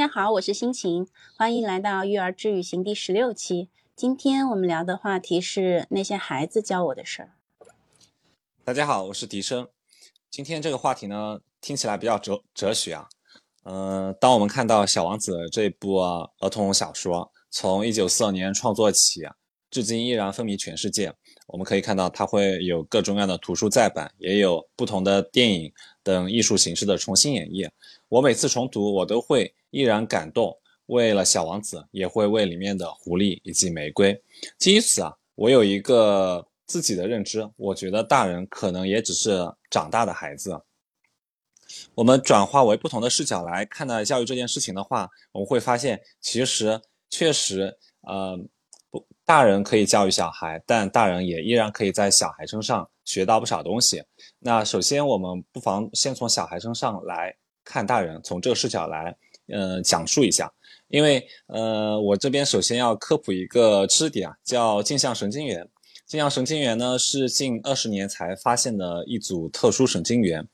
大家好，我是心情，欢迎来到育儿治愈行第十六期。今天我们聊的话题是那些孩子教我的事儿。大家好，我是笛声。今天这个话题呢，听起来比较哲哲学啊。嗯，当我们看到《小王子》这部儿童小说，从一九四二年创作起，至今依然风靡全世界。我们可以看到，它会有各种各样的图书再版，也有不同的电影等艺术形式的重新演绎。我每次重读，我都会依然感动。为了小王子，也会为里面的狐狸以及玫瑰。基于此啊，我有一个自己的认知，我觉得大人可能也只是长大的孩子。我们转化为不同的视角来看待教育这件事情的话，我们会发现，其实确实，呃。不大人可以教育小孩，但大人也依然可以在小孩身上学到不少东西。那首先，我们不妨先从小孩身上来看大人，从这个视角来，呃，讲述一下。因为，呃，我这边首先要科普一个知识点啊，叫镜像神经元。镜像神经元呢是近二十年才发现的一组特殊神经元。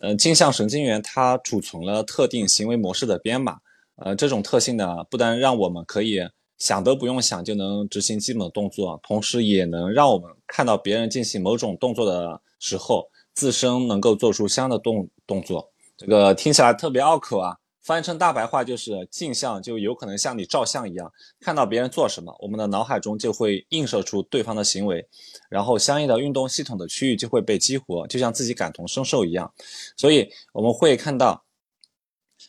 呃，镜像神经元它储存了特定行为模式的编码。呃，这种特性呢，不但让我们可以。想都不用想就能执行基本动作，同时也能让我们看到别人进行某种动作的时候，自身能够做出相应的动动作。这个听起来特别拗口啊，翻译成大白话就是镜像，就有可能像你照相一样，看到别人做什么，我们的脑海中就会映射出对方的行为，然后相应的运动系统的区域就会被激活，就像自己感同身受一样。所以我们会看到。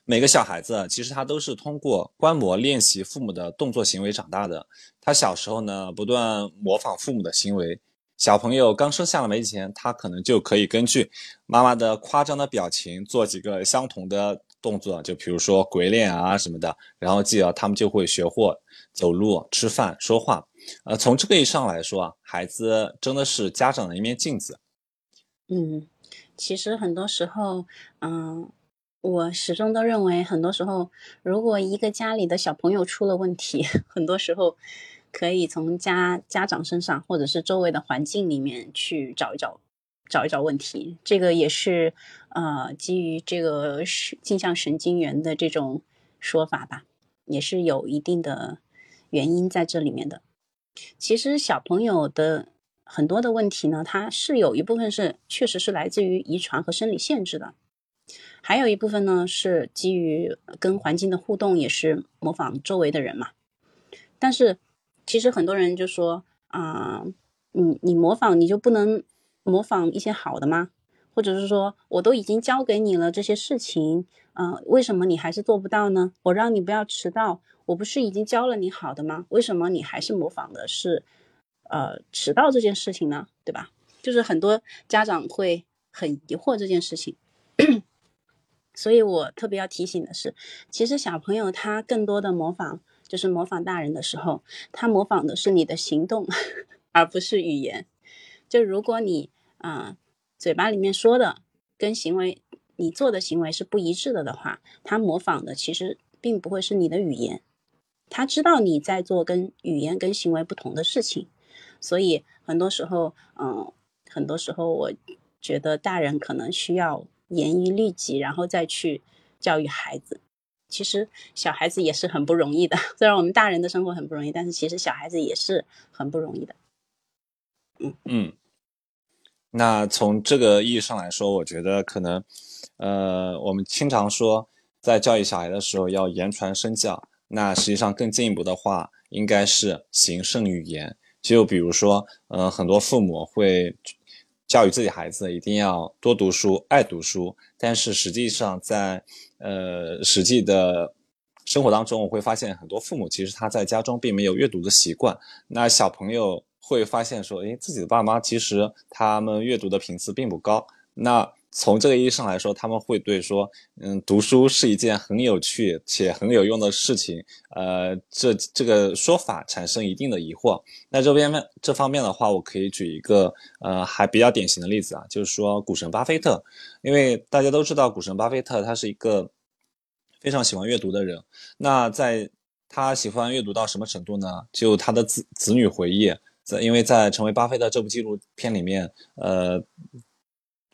每个小孩子其实他都是通过观摩练习父母的动作行为长大的。他小时候呢，不断模仿父母的行为。小朋友刚生下来没几天，他可能就可以根据妈妈的夸张的表情做几个相同的动作，就比如说鬼脸啊什么的。然后继而他们就会学会走路、吃饭、说话。呃，从这个意义上来说啊，孩子真的是家长的一面镜子。嗯，其实很多时候，嗯。我始终都认为，很多时候，如果一个家里的小朋友出了问题，很多时候可以从家家长身上，或者是周围的环境里面去找一找，找一找问题。这个也是呃基于这个镜像神经元的这种说法吧，也是有一定的原因在这里面的。其实小朋友的很多的问题呢，它是有一部分是确实是来自于遗传和生理限制的。还有一部分呢，是基于跟环境的互动，也是模仿周围的人嘛。但是，其实很多人就说啊，你你模仿你就不能模仿一些好的吗？或者是说，我都已经教给你了这些事情，啊，为什么你还是做不到呢？我让你不要迟到，我不是已经教了你好的吗？为什么你还是模仿的是呃迟到这件事情呢？对吧？就是很多家长会很疑惑这件事情。所以我特别要提醒的是，其实小朋友他更多的模仿，就是模仿大人的时候，他模仿的是你的行动，而不是语言。就如果你啊嘴巴里面说的跟行为你做的行为是不一致的的话，他模仿的其实并不会是你的语言。他知道你在做跟语言跟行为不同的事情，所以很多时候，嗯，很多时候我觉得大人可能需要。严于律己，然后再去教育孩子。其实小孩子也是很不容易的。虽然我们大人的生活很不容易，但是其实小孩子也是很不容易的。嗯嗯。那从这个意义上来说，我觉得可能，呃，我们经常说在教育小孩的时候要言传身教。那实际上更进一步的话，应该是行胜于言。就比如说，呃，很多父母会。教育自己孩子一定要多读书、爱读书，但是实际上在呃实际的生活当中，我会发现很多父母其实他在家中并没有阅读的习惯。那小朋友会发现说，诶，自己的爸妈其实他们阅读的频次并不高。那从这个意义上来说，他们会对说，嗯，读书是一件很有趣且很有用的事情，呃，这这个说法产生一定的疑惑。那这边面这方面的话，我可以举一个呃还比较典型的例子啊，就是说股神巴菲特，因为大家都知道股神巴菲特他是一个非常喜欢阅读的人。那在他喜欢阅读到什么程度呢？就他的子子女回忆，在因为在《成为巴菲特》这部纪录片里面，呃。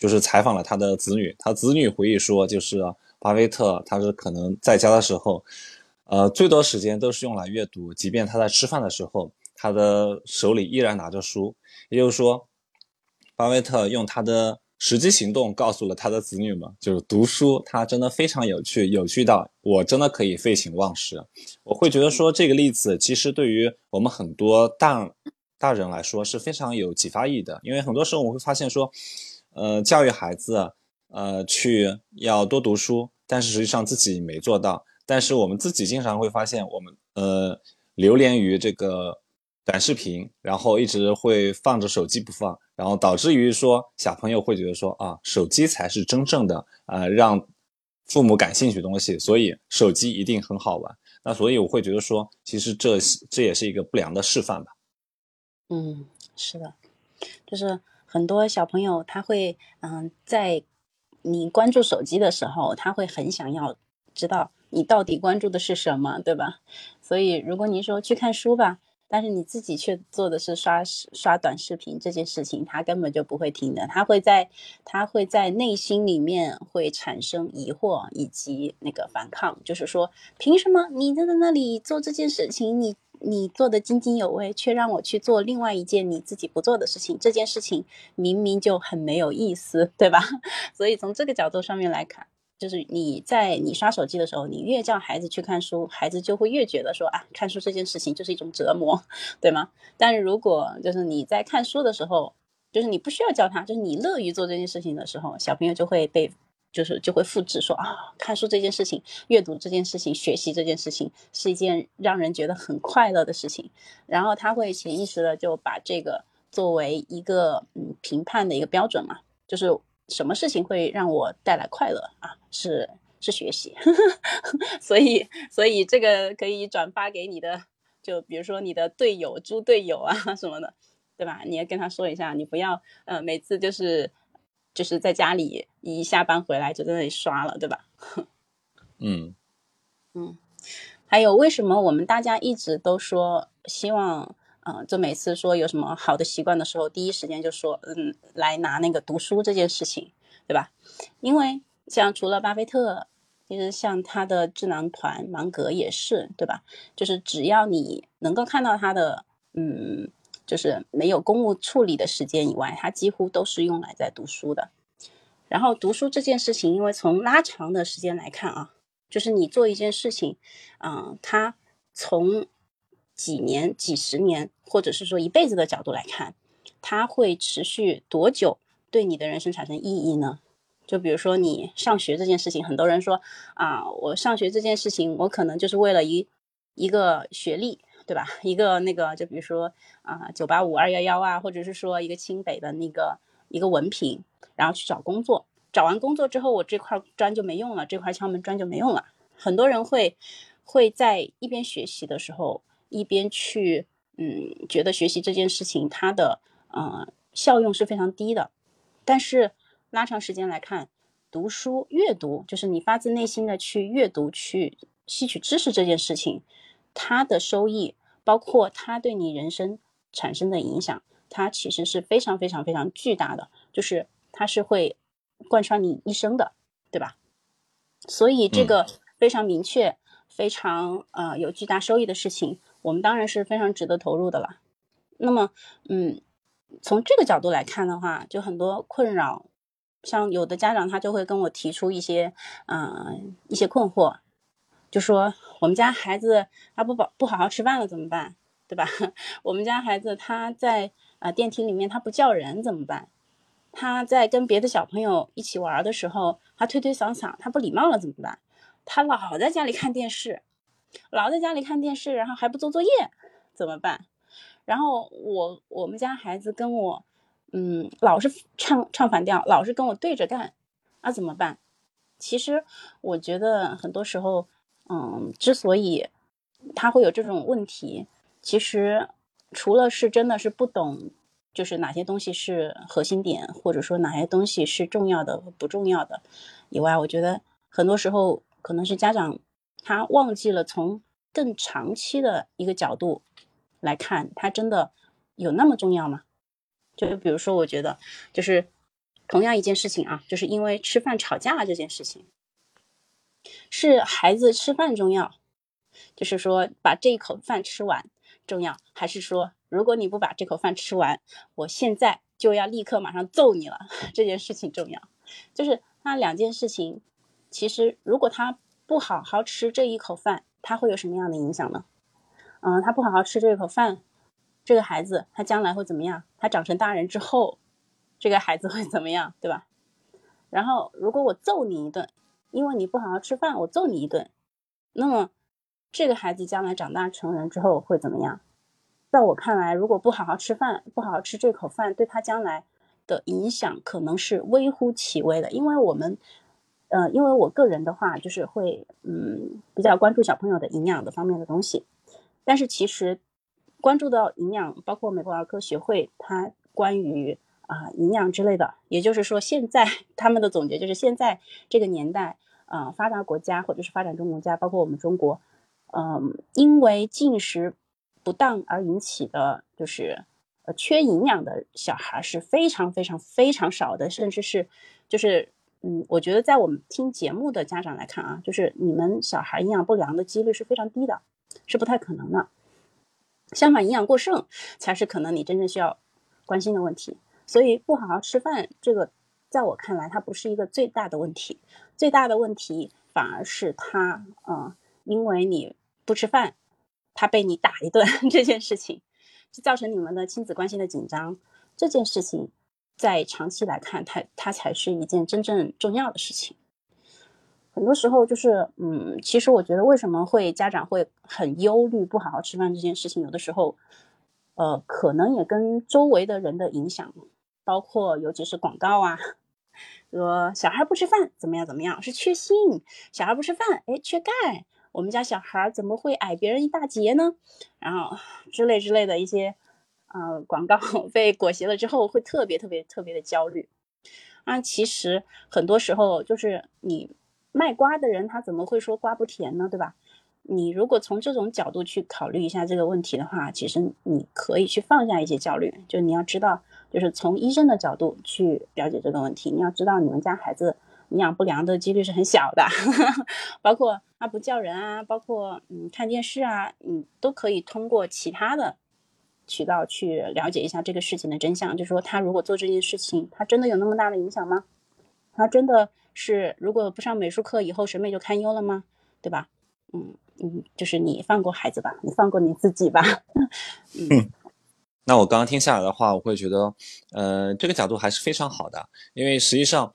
就是采访了他的子女，他子女回忆说，就是巴菲特他是可能在家的时候，呃，最多时间都是用来阅读，即便他在吃饭的时候，他的手里依然拿着书。也就是说，巴菲特用他的实际行动告诉了他的子女们，就是读书，它真的非常有趣，有趣到我真的可以废寝忘食。我会觉得说这个例子其实对于我们很多大大人来说是非常有启发意义的，因为很多时候我会发现说，呃，教育孩子。呃，去要多读书，但是实际上自己没做到。但是我们自己经常会发现，我们呃流连于这个短视频，然后一直会放着手机不放，然后导致于说小朋友会觉得说啊，手机才是真正的呃让父母感兴趣的东西，所以手机一定很好玩。那所以我会觉得说，其实这这也是一个不良的示范吧。嗯，是的，就是很多小朋友他会嗯在。你关注手机的时候，他会很想要知道你到底关注的是什么，对吧？所以如果你说去看书吧，但是你自己却做的是刷刷短视频这件事情，他根本就不会听的。他会在他会在内心里面会产生疑惑以及那个反抗，就是说，凭什么你在那里做这件事情，你？你做的津津有味，却让我去做另外一件你自己不做的事情，这件事情明明就很没有意思，对吧？所以从这个角度上面来看，就是你在你刷手机的时候，你越叫孩子去看书，孩子就会越觉得说啊，看书这件事情就是一种折磨，对吗？但是如果就是你在看书的时候，就是你不需要教他，就是你乐于做这件事情的时候，小朋友就会被。就是就会复制说啊，看书这件事情，阅读这件事情，学习这件事情是一件让人觉得很快乐的事情，然后他会潜意识的就把这个作为一个嗯评判的一个标准嘛，就是什么事情会让我带来快乐啊？是是学习，所以所以这个可以转发给你的，就比如说你的队友、猪队友啊什么的，对吧？你要跟他说一下，你不要呃每次就是。就是在家里一下班回来就在那里刷了，对吧？嗯嗯，还有为什么我们大家一直都说希望，嗯，就每次说有什么好的习惯的时候，第一时间就说，嗯，来拿那个读书这件事情，对吧？因为像除了巴菲特，其实像他的智囊团芒格也是，对吧？就是只要你能够看到他的，嗯。就是没有公务处理的时间以外，他几乎都是用来在读书的。然后读书这件事情，因为从拉长的时间来看啊，就是你做一件事情，嗯，它从几年、几十年，或者是说一辈子的角度来看，它会持续多久对你的人生产生意义呢？就比如说你上学这件事情，很多人说啊，我上学这件事情，我可能就是为了一一个学历。对吧？一个那个，就比如说啊，九八五、二幺幺啊，或者是说一个清北的那个一个文凭，然后去找工作。找完工作之后，我这块砖就没用了，这块敲门砖就没用了。很多人会会在一边学习的时候，一边去嗯，觉得学习这件事情它的呃效用是非常低的。但是拉长时间来看，读书阅读就是你发自内心的去阅读、去吸取知识这件事情。它的收益，包括它对你人生产生的影响，它其实是非常非常非常巨大的，就是它是会贯穿你一生的，对吧？所以这个非常明确、非常呃有巨大收益的事情，我们当然是非常值得投入的了。那么，嗯，从这个角度来看的话，就很多困扰，像有的家长他就会跟我提出一些嗯一些困惑。就说我们家孩子他不饱不好好吃饭了怎么办，对吧？我们家孩子他在啊电梯里面他不叫人怎么办？他在跟别的小朋友一起玩的时候，他推推搡搡，他不礼貌了怎么办？他老在家里看电视，老在家里看电视，然后还不做作业怎么办？然后我我们家孩子跟我嗯老是唱唱反调，老是跟我对着干，那怎么办？其实我觉得很多时候。嗯，之所以他会有这种问题，其实除了是真的是不懂，就是哪些东西是核心点，或者说哪些东西是重要的不重要的以外，我觉得很多时候可能是家长他忘记了从更长期的一个角度来看，他真的有那么重要吗？就比如说，我觉得就是同样一件事情啊，就是因为吃饭吵架这件事情。是孩子吃饭重要，就是说把这一口饭吃完重要，还是说如果你不把这口饭吃完，我现在就要立刻马上揍你了，这件事情重要？就是那两件事情，其实如果他不好好吃这一口饭，他会有什么样的影响呢？嗯，他不好好吃这一口饭，这个孩子他将来会怎么样？他长成大人之后，这个孩子会怎么样，对吧？然后如果我揍你一顿，因为你不好好吃饭，我揍你一顿，那么这个孩子将来长大成人之后会怎么样？在我看来，如果不好好吃饭，不好好吃这口饭，对他将来的影响可能是微乎其微的。因为我们，呃，因为我个人的话，就是会，嗯，比较关注小朋友的营养的方面的东西。但是其实关注到营养，包括美国儿科学会它关于。啊，营养之类的，也就是说，现在他们的总结就是，现在这个年代，啊，发达国家或者是发展中国家，包括我们中国，嗯，因为进食不当而引起的就是呃缺营养的小孩是非常非常非常少的，甚至是就是嗯，我觉得在我们听节目的家长来看啊，就是你们小孩营养不良的几率是非常低的，是不太可能的。相反，营养过剩才是可能你真正需要关心的问题。所以不好好吃饭，这个在我看来，它不是一个最大的问题。最大的问题反而是他，嗯，因为你不吃饭，他被你打一顿 这件事情，就造成你们的亲子关系的紧张。这件事情在长期来看，它它才是一件真正重要的事情。很多时候就是，嗯，其实我觉得为什么会家长会很忧虑不好好吃饭这件事情，有的时候，呃，可能也跟周围的人的影响。包括尤其是广告啊，说小孩不吃饭怎么样怎么样是缺锌，小孩不吃饭哎缺钙，我们家小孩怎么会矮别人一大截呢？然后之类之类的一些呃广告 被裹挟了之后，会特别特别特别的焦虑。啊，其实很多时候就是你卖瓜的人他怎么会说瓜不甜呢？对吧？你如果从这种角度去考虑一下这个问题的话，其实你可以去放下一些焦虑，就你要知道。就是从医生的角度去了解这个问题，你要知道你们家孩子营养不良的几率是很小的，包括他不叫人啊，包括嗯看电视啊，嗯都可以通过其他的渠道去了解一下这个事情的真相。就是说他如果做这件事情，他真的有那么大的影响吗？他真的是如果不上美术课以后审美就堪忧了吗？对吧？嗯嗯，就是你放过孩子吧，你放过你自己吧。嗯。那我刚刚听下来的话，我会觉得，呃，这个角度还是非常好的，因为实际上，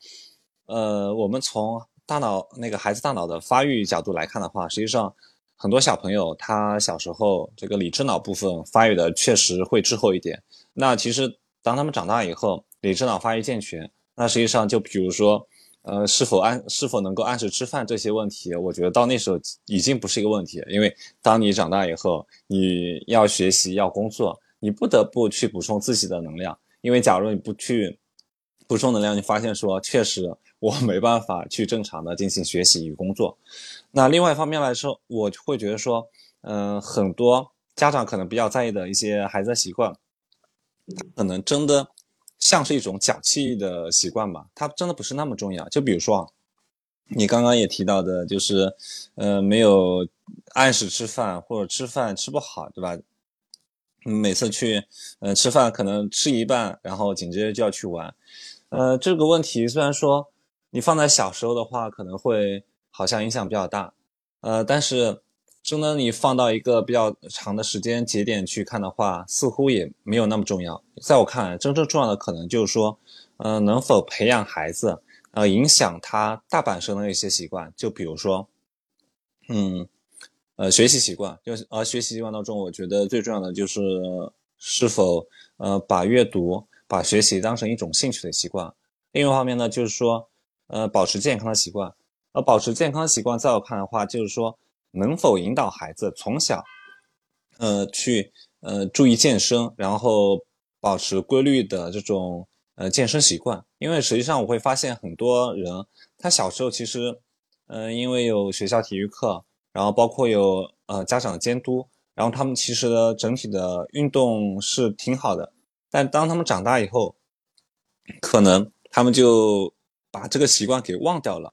呃，我们从大脑那个孩子大脑的发育角度来看的话，实际上很多小朋友他小时候这个理智脑部分发育的确实会滞后一点。那其实当他们长大以后，理智脑发育健全，那实际上就比如说，呃，是否按是否能够按时吃饭这些问题，我觉得到那时候已经不是一个问题，因为当你长大以后，你要学习要工作。你不得不去补充自己的能量，因为假如你不去补充能量，你发现说确实我没办法去正常的进行学习与工作。那另外一方面来说，我会觉得说，嗯，很多家长可能比较在意的一些孩子的习惯，可能真的像是一种脚气的习惯吧，它真的不是那么重要。就比如说，你刚刚也提到的，就是，呃，没有按时吃饭或者吃饭吃不好，对吧？每次去，呃，吃饭可能吃一半，然后紧接着就要去玩，呃，这个问题虽然说你放在小时候的话，可能会好像影响比较大，呃，但是真的你放到一个比较长的时间节点去看的话，似乎也没有那么重要。在我看来，真正重要的可能就是说，呃，能否培养孩子，呃，影响他大半生的一些习惯，就比如说，嗯。呃，学习习惯就是，而学习习惯当中，我觉得最重要的就是是否呃把阅读、把学习当成一种兴趣的习惯。另一方面呢，就是说呃保持健康的习惯。而保持健康的习惯，在我看的话，就是说能否引导孩子从小呃去呃注意健身，然后保持规律的这种呃健身习惯。因为实际上我会发现很多人他小时候其实嗯因为有学校体育课。然后包括有呃家长监督，然后他们其实的整体的运动是挺好的，但当他们长大以后，可能他们就把这个习惯给忘掉了，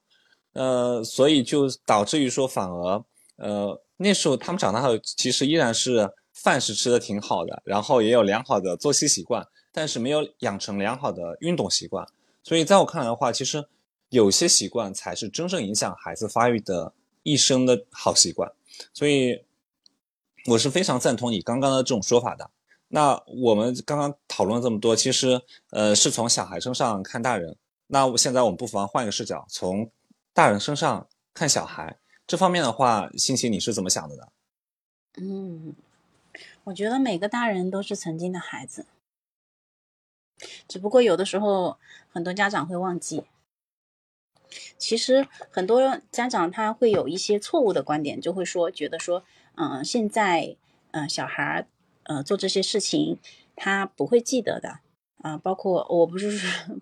呃，所以就导致于说，反而呃那时候他们长大后，其实依然是饭是吃的挺好的，然后也有良好的作息习惯，但是没有养成良好的运动习惯。所以在我看来的话，其实有些习惯才是真正影响孩子发育的一生的好习惯。所以我是非常赞同你刚刚的这种说法的。那我们刚刚讨论了这么多，其实呃是从小孩身上看大人。那我现在我们不妨换一个视角，从大人身上看小孩。这方面的话，欣欣你是怎么想的呢？嗯，我觉得每个大人都是曾经的孩子，只不过有的时候很多家长会忘记。其实很多家长他会有一些错误的观点，就会说觉得说，嗯，现在嗯小孩儿呃做这些事情他不会记得的啊，包括我不是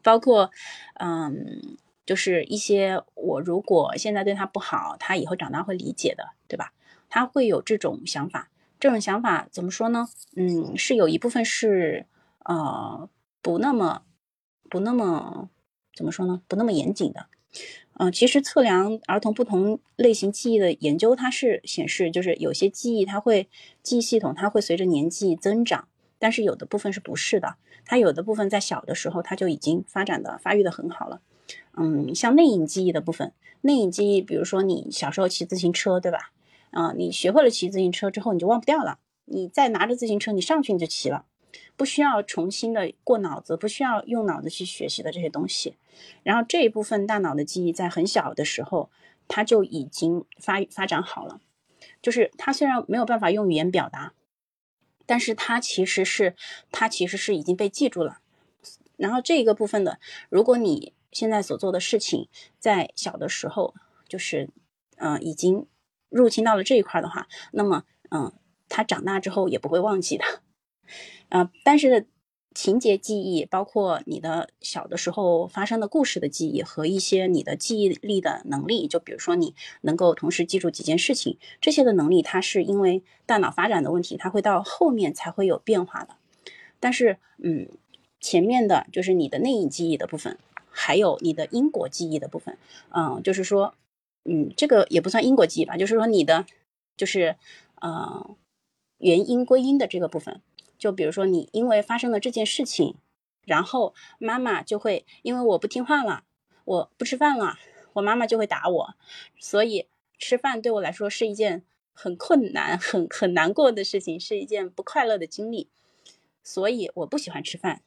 包括嗯。就是一些我如果现在对他不好，他以后长大会理解的，对吧？他会有这种想法，这种想法怎么说呢？嗯，是有一部分是呃不那么不那么怎么说呢？不那么严谨的。嗯，其实测量儿童不同类型记忆的研究，它是显示，就是有些记忆它会记忆系统它会随着年纪增长，但是有的部分是不是的？它有的部分在小的时候它就已经发展的发育的很好了。嗯，像内隐记忆的部分，内隐记忆，比如说你小时候骑自行车，对吧？啊，你学会了骑自行车之后，你就忘不掉了。你再拿着自行车，你上去你就骑了，不需要重新的过脑子，不需要用脑子去学习的这些东西。然后这一部分大脑的记忆在很小的时候，它就已经发发展好了。就是它虽然没有办法用语言表达，但是它其实是它其实是已经被记住了。然后这一个部分的，如果你现在所做的事情，在小的时候就是，嗯，已经入侵到了这一块的话，那么，嗯，他长大之后也不会忘记的，啊，但是情节记忆，包括你的小的时候发生的故事的记忆和一些你的记忆力的能力，就比如说你能够同时记住几件事情，这些的能力，它是因为大脑发展的问题，它会到后面才会有变化的，但是，嗯，前面的就是你的内隐记忆的部分。还有你的因果记忆的部分，嗯，就是说，嗯，这个也不算因果记忆吧，就是说你的，就是，呃，原因归因的这个部分，就比如说你因为发生了这件事情，然后妈妈就会因为我不听话了，我不吃饭了，我妈妈就会打我，所以吃饭对我来说是一件很困难、很很难过的事情，是一件不快乐的经历，所以我不喜欢吃饭。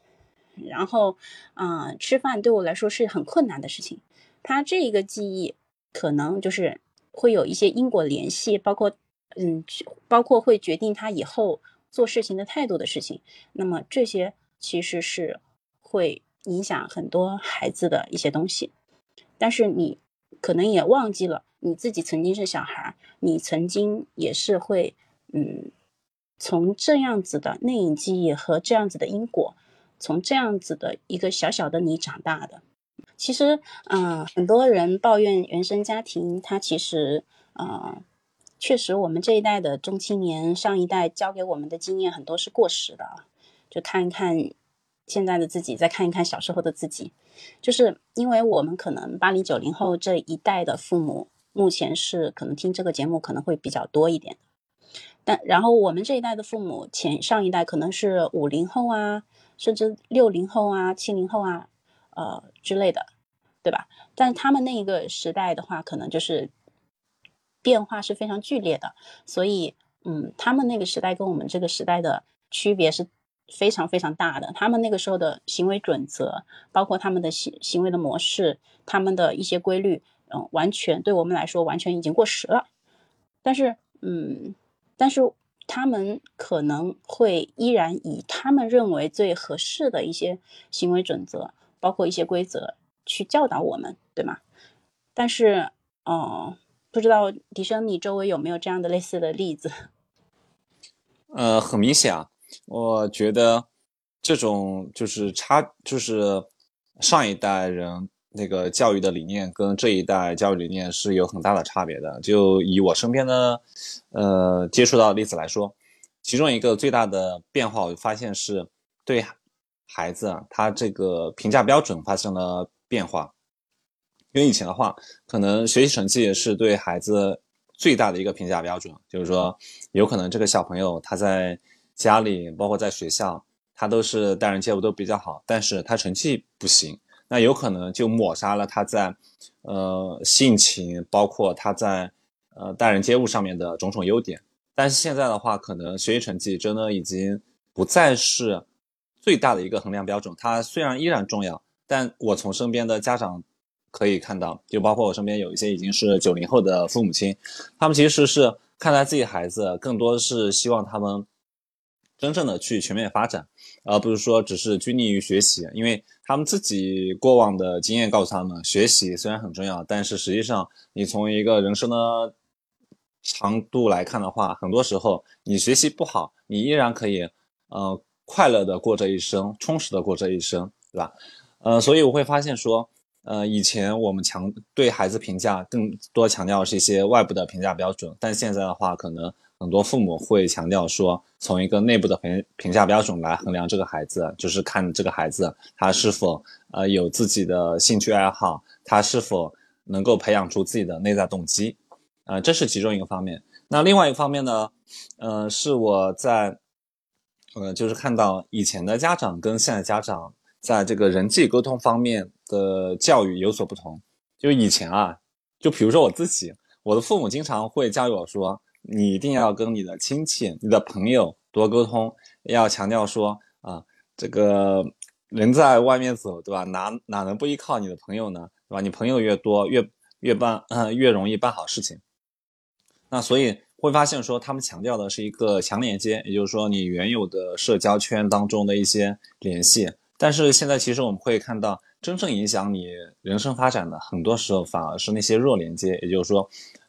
然后，嗯，吃饭对我来说是很困难的事情。他这个记忆可能就是会有一些因果联系，包括，嗯，包括会决定他以后做事情的态度的事情。那么这些其实是会影响很多孩子的一些东西。但是你可能也忘记了，你自己曾经是小孩，你曾经也是会，嗯，从这样子的内隐记忆和这样子的因果。从这样子的一个小小的你长大的，其实，嗯，很多人抱怨原生家庭，他其实，呃，确实我们这一代的中青年，上一代教给我们的经验很多是过时的。就看一看现在的自己，再看一看小时候的自己，就是因为我们可能八零九零后这一代的父母，目前是可能听这个节目可能会比较多一点，但然后我们这一代的父母，前上一代可能是五零后啊。甚至六零后啊、七零后啊，呃之类的，对吧？但他们那一个时代的话，可能就是变化是非常剧烈的，所以，嗯，他们那个时代跟我们这个时代的区别是非常非常大的。他们那个时候的行为准则，包括他们的行行为的模式，他们的一些规律，嗯，完全对我们来说完全已经过时了。但是，嗯，但是。他们可能会依然以他们认为最合适的一些行为准则，包括一些规则去教导我们，对吗？但是，哦，不知道迪生，你周围有没有这样的类似的例子？呃，很明显啊，我觉得这种就是差，就是上一代人那个教育的理念跟这一代教育理念是有很大的差别的。就以我身边的。呃，接触到的例子来说，其中一个最大的变化，我发现是对孩子啊他这个评价标准发生了变化。因为以前的话，可能学习成绩也是对孩子最大的一个评价标准，就是说，有可能这个小朋友他在家里，包括在学校，他都是待人接物都比较好，但是他成绩不行，那有可能就抹杀了他在，呃，性情，包括他在，呃，待人接物上面的种种优点。但是现在的话，可能学习成绩真的已经不再是最大的一个衡量标准，它虽然依然重要，但我从身边的家长。可以看到，就包括我身边有一些已经是九零后的父母亲，他们其实是看待自己孩子，更多是希望他们真正的去全面发展，而不是说只是拘泥于学习。因为他们自己过往的经验告诉他们，学习虽然很重要，但是实际上你从一个人生的长度来看的话，很多时候你学习不好，你依然可以，呃，快乐的过这一生，充实的过这一生，对吧？呃，所以我会发现说。呃，以前我们强对孩子评价更多强调是一些外部的评价标准，但现在的话，可能很多父母会强调说，从一个内部的评评价标准来衡量这个孩子，就是看这个孩子他是否呃有自己的兴趣爱好，他是否能够培养出自己的内在动机，呃，这是其中一个方面。那另外一个方面呢，呃，是我在呃就是看到以前的家长跟现在家长在这个人际沟通方面。的教育有所不同，就以前啊，就比如说我自己，我的父母经常会教育我说，你一定要跟你的亲戚、你的朋友多沟通，要强调说啊，这个人在外面走，对吧？哪哪能不依靠你的朋友呢？对吧？你朋友越多，越越办，越容易办好事情。那所以会发现说，他们强调的是一个强连接，也就是说，你原有的社交圈当中的一些联系。但是现在其实我们会看到。真正影响你人生发展的，很多时候反而是那些弱连接，也就是说，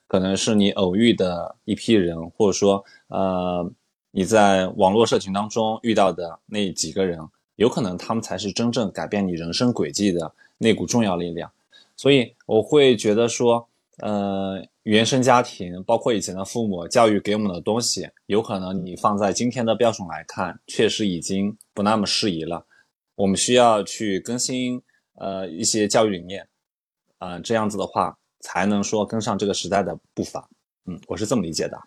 可能是你偶遇的一批人，或者说，呃，你在网络社群当中遇到的那几个人，有可能他们才是真正改变你人生轨迹的那股重要力量。所以我会觉得说，呃，原生家庭，包括以前的父母教育给我们的东西，有可能你放在今天的标准来看，确实已经不那么适宜了。我们需要去更新。呃，一些教育理念，啊，这样子的话才能说跟上这个时代的步伐。嗯，我是这么理解的。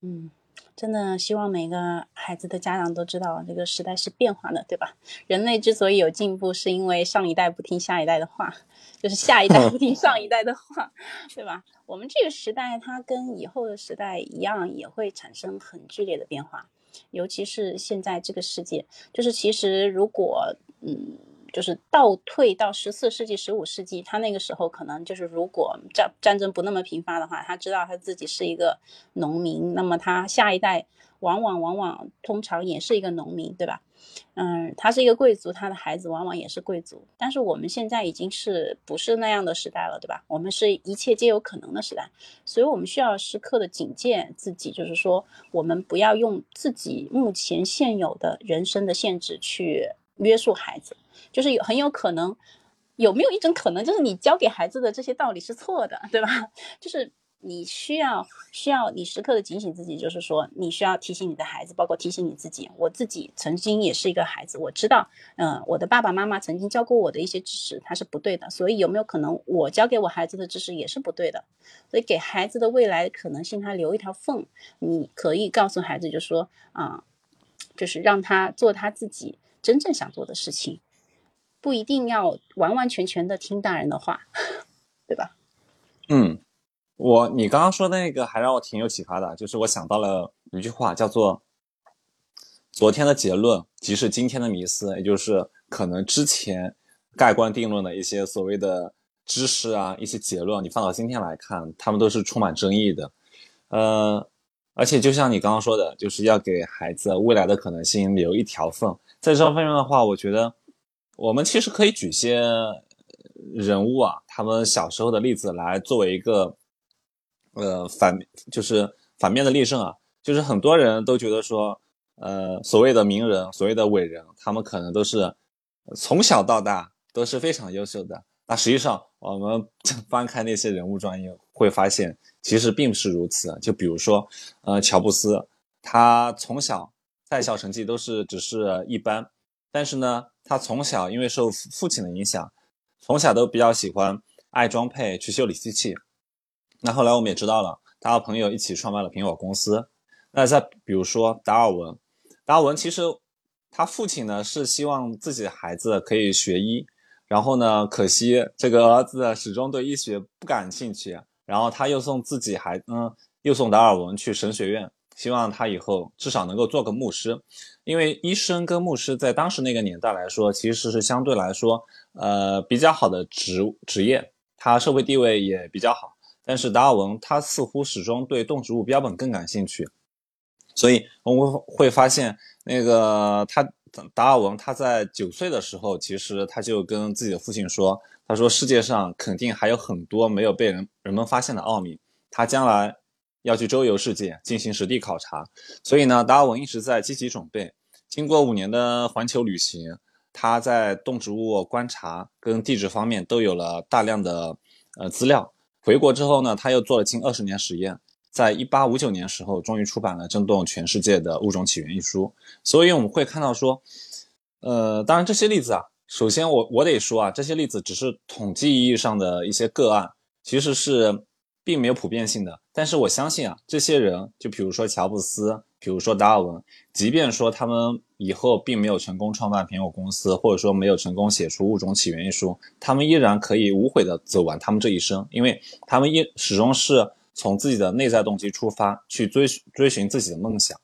嗯，真的希望每个孩子的家长都知道，这个时代是变化的，对吧？人类之所以有进步，是因为上一代不听下一代的话，就是下一代不听上一代的话，对吧？我们这个时代，它跟以后的时代一样，也会产生很剧烈的变化，尤其是现在这个世界，就是其实如果，嗯。就是倒退到十四世纪、十五世纪，他那个时候可能就是，如果战战争不那么频发的话，他知道他自己是一个农民，那么他下一代往往往往通常也是一个农民，对吧？嗯，他是一个贵族，他的孩子往往也是贵族。但是我们现在已经是不是那样的时代了，对吧？我们是一切皆有可能的时代，所以我们需要时刻的警戒自己，就是说，我们不要用自己目前现有的人生的限制去约束孩子。就是有很有可能，有没有一种可能，就是你教给孩子的这些道理是错的，对吧？就是你需要需要你时刻的警醒自己，就是说你需要提醒你的孩子，包括提醒你自己。我自己曾经也是一个孩子，我知道，嗯，我的爸爸妈妈曾经教过我的一些知识，它是不对的。所以有没有可能我教给我孩子的知识也是不对的？所以给孩子的未来可能性，他留一条缝，你可以告诉孩子，就说啊，就是让他做他自己真正想做的事情。不一定要完完全全的听大人的话，对吧？嗯，我你刚刚说的那个还让我挺有启发的，就是我想到了一句话，叫做“昨天的结论即是今天的迷思”，也就是可能之前盖棺定论的一些所谓的知识啊，一些结论，你放到今天来看，他们都是充满争议的。呃，而且就像你刚刚说的，就是要给孩子未来的可能性留一条缝，在这方面的话，我觉得。我们其实可以举些人物啊，他们小时候的例子来作为一个呃反，就是反面的例证啊。就是很多人都觉得说，呃，所谓的名人、所谓的伟人，他们可能都是从小到大都是非常优秀的。那实际上，我们 翻开那些人物传记，会发现其实并不是如此。就比如说，呃，乔布斯，他从小在校成绩都是只是一般，但是呢。他从小因为受父亲的影响，从小都比较喜欢爱装配，去修理机器。那后来我们也知道了，他和朋友一起创办了苹果公司。那再比如说达尔文，达尔文其实他父亲呢是希望自己的孩子可以学医，然后呢，可惜这个儿子始终对医学不感兴趣，然后他又送自己孩嗯，又送达尔文去神学院，希望他以后至少能够做个牧师，因为医生跟牧师在当时那个年代来说，其实是相对来说呃比较好的职职业，他社会地位也比较好。但是达尔文他似乎始终对动植物标本更感兴趣，所以我们会发现，那个他达尔文他在九岁的时候，其实他就跟自己的父亲说，他说世界上肯定还有很多没有被人人们发现的奥秘，他将来要去周游世界进行实地考察。所以呢，达尔文一直在积极准备。经过五年的环球旅行，他在动植物观察跟地质方面都有了大量的呃资料。回国之后呢，他又做了近二十年实验，在一八五九年时候，终于出版了震动全世界的物种起源一书。所以我们会看到说，呃，当然这些例子啊，首先我我得说啊，这些例子只是统计意义上的一些个案，其实是并没有普遍性的。但是我相信啊，这些人，就比如说乔布斯。比如说达尔文，即便说他们以后并没有成功创办苹果公司，或者说没有成功写出《物种起源》一书，他们依然可以无悔的走完他们这一生，因为他们一始终是从自己的内在动机出发，去追追寻自己的梦想。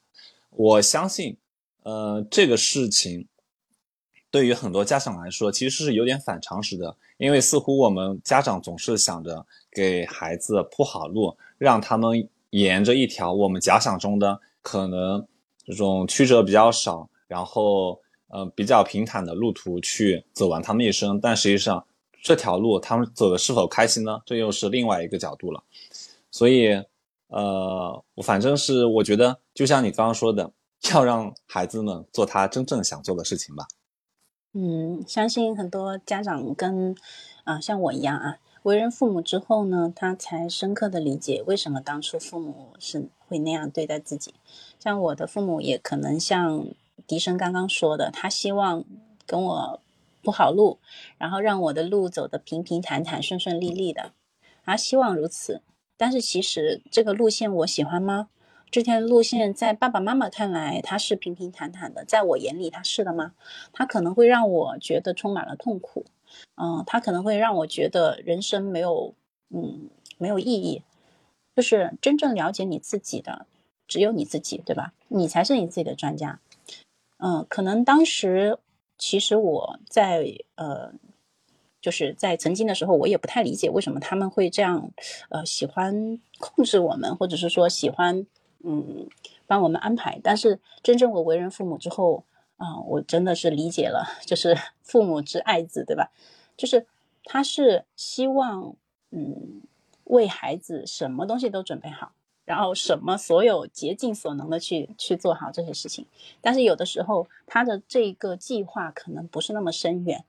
我相信，呃，这个事情对于很多家长来说，其实是有点反常识的，因为似乎我们家长总是想着给孩子铺好路，让他们沿着一条我们假想中的。可能这种曲折比较少，然后呃比较平坦的路途去走完他们一生，但实际上这条路他们走的是否开心呢？这又是另外一个角度了。所以呃，我反正是我觉得，就像你刚刚说的，要让孩子们做他真正想做的事情吧。嗯，相信很多家长跟啊像我一样啊。为人父母之后呢，他才深刻的理解为什么当初父母是会那样对待自己。像我的父母也可能像笛声刚刚说的，他希望跟我铺好路，然后让我的路走得平平坦坦、顺顺利利的。他希望如此，但是其实这个路线我喜欢吗？这条路线在爸爸妈妈看来它是平平坦坦的，在我眼里它是的吗？它可能会让我觉得充满了痛苦。嗯，他可能会让我觉得人生没有，嗯，没有意义。就是真正了解你自己的，只有你自己，对吧？你才是你自己的专家。嗯，可能当时其实我在呃，就是在曾经的时候，我也不太理解为什么他们会这样，呃，喜欢控制我们，或者是说喜欢，嗯，帮我们安排。但是真正我为人父母之后，啊，我真的是理解了，就是 父母之爱子，对吧？就是他是希望，嗯，为孩子什么东西都准备好，然后什么所有竭尽所能的去去做好这些事情。但是有的时候他的这个计划可能不是那么深远，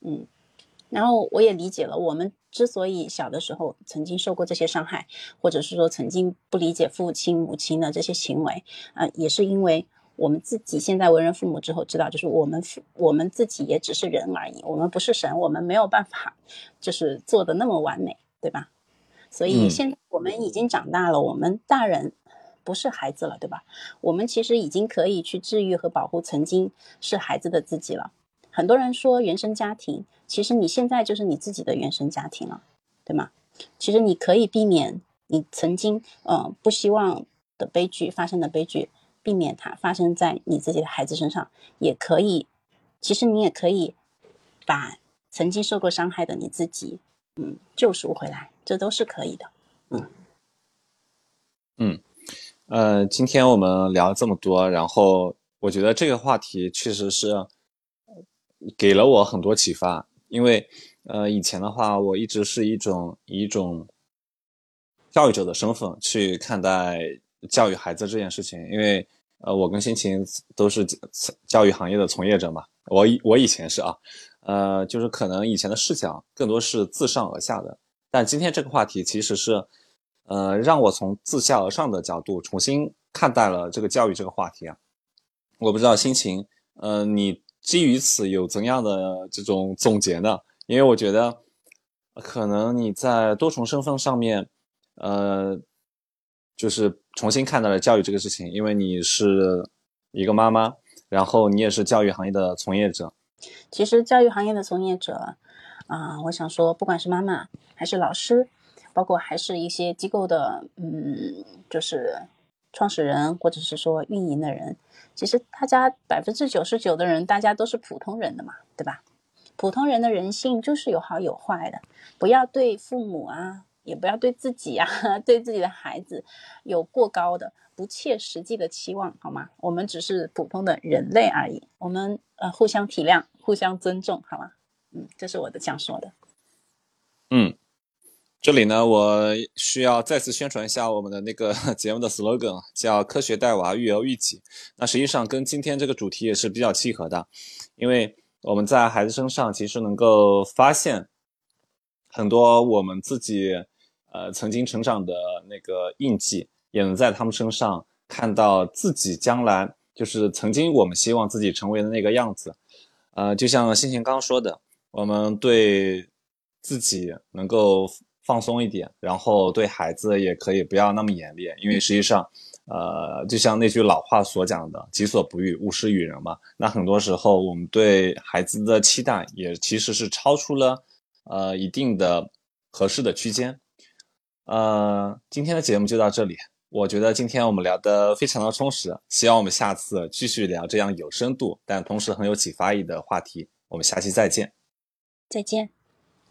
嗯。然后我也理解了，我们之所以小的时候曾经受过这些伤害，或者是说曾经不理解父亲母亲的这些行为，啊，也是因为。我们自己现在为人父母之后，知道就是我们父我们自己也只是人而已，我们不是神，我们没有办法就是做的那么完美，对吧？所以现在我们已经长大了，我们大人不是孩子了，对吧？我们其实已经可以去治愈和保护曾经是孩子的自己了。很多人说原生家庭，其实你现在就是你自己的原生家庭了，对吗？其实你可以避免你曾经呃不希望的悲剧发生的悲剧。避免它发生在你自己的孩子身上，也可以。其实你也可以把曾经受过伤害的你自己，嗯，救赎回来，这都是可以的。嗯嗯，呃，今天我们聊了这么多，然后我觉得这个话题确实是给了我很多启发。因为呃，以前的话，我一直是一种以一种教育者的身份去看待。教育孩子这件事情，因为呃，我跟心情都是教育行业的从业者嘛，我以我以前是啊，呃，就是可能以前的视角更多是自上而下的，但今天这个话题其实是，呃，让我从自下而上的角度重新看待了这个教育这个话题啊。我不知道心情，呃，你基于此有怎样的这种总结呢？因为我觉得，可能你在多重身份上面，呃，就是重新看待了教育这个事情，因为你是一个妈妈，然后你也是教育行业的从业者。其实教育行业的从业者，啊，我想说，不管是妈妈还是老师，包括还是一些机构的，嗯，就是创始人或者是说运营的人，其实大家百分之九十九的人，大家都是普通人的嘛，对吧？普通人的人性就是有好有坏的，不要对父母啊，也不要对自己啊，对自己的孩子有过高的。不切实际的期望，好吗？我们只是普通的人类而已，我们呃互相体谅，互相尊重，好吗？嗯，这是我的想说的。这里呢，我需要再次宣传一下我们的那个 节目的 slogan，叫“科学带娃，育儿育己”。那实际上跟今天这个主题也是比较契合的，因为我们在孩子身上其实能够发现很多我们自己呃曾经成长的那个印记。也能在他们身上看到自己将来就是曾经我们希望自己成为的那个样子，呃，就像欣欣刚刚说的，我们对自己能够放松一点，然后对孩子也可以不要那么严厉，因为实际上，呃，就像那句老话所讲的“己所不欲，勿施于人”嘛。那很多时候我们对孩子的期待也其实是超出了呃一定的合适的区间。呃，今天的节目就到这里。我觉得今天我们聊得非常的充实，希望我们下次继续聊这样有深度但同时很有启发意义的话题。我们下期再见，再见。